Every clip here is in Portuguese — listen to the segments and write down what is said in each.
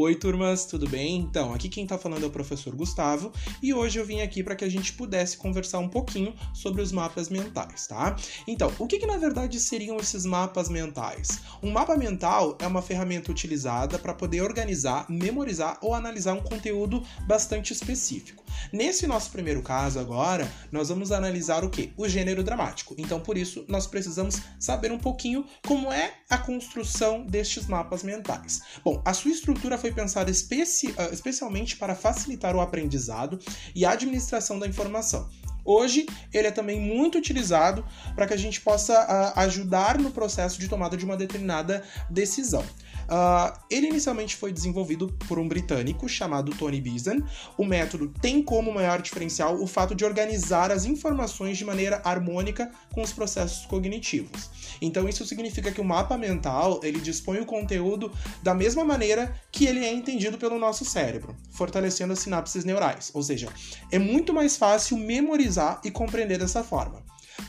Oi, turmas, tudo bem? Então, aqui quem tá falando é o professor Gustavo e hoje eu vim aqui para que a gente pudesse conversar um pouquinho sobre os mapas mentais, tá? Então, o que, que na verdade seriam esses mapas mentais? Um mapa mental é uma ferramenta utilizada para poder organizar, memorizar ou analisar um conteúdo bastante específico. Nesse nosso primeiro caso agora, nós vamos analisar o que? O gênero dramático. Então, por isso, nós precisamos saber um pouquinho como é a construção destes mapas mentais. Bom, a sua estrutura foi pensado especi ah, especialmente para facilitar o aprendizado e a administração da informação. Hoje, ele é também muito utilizado para que a gente possa uh, ajudar no processo de tomada de uma determinada decisão. Uh, ele inicialmente foi desenvolvido por um britânico chamado Tony Beeson. O método tem como maior diferencial o fato de organizar as informações de maneira harmônica com os processos cognitivos. Então isso significa que o mapa mental ele dispõe o conteúdo da mesma maneira que ele é entendido pelo nosso cérebro, fortalecendo as sinapses neurais. Ou seja, é muito mais fácil memorizar e compreender dessa forma.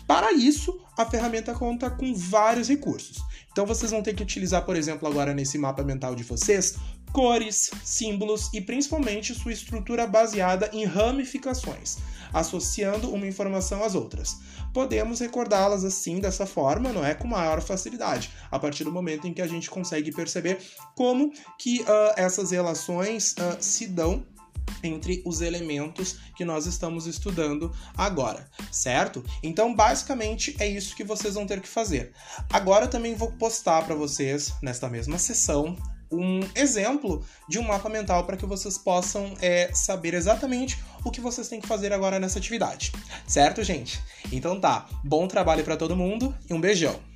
Para isso, a ferramenta conta com vários recursos. Então vocês vão ter que utilizar, por exemplo, agora nesse mapa mental de vocês, cores, símbolos e principalmente sua estrutura baseada em ramificações, associando uma informação às outras. Podemos recordá-las assim, dessa forma, não é? Com maior facilidade, a partir do momento em que a gente consegue perceber como que uh, essas relações uh, se dão entre os elementos que nós estamos estudando agora, certo? Então, basicamente é isso que vocês vão ter que fazer. Agora também vou postar para vocês nesta mesma sessão um exemplo de um mapa mental para que vocês possam é, saber exatamente o que vocês têm que fazer agora nessa atividade, certo, gente? Então tá, bom trabalho para todo mundo e um beijão.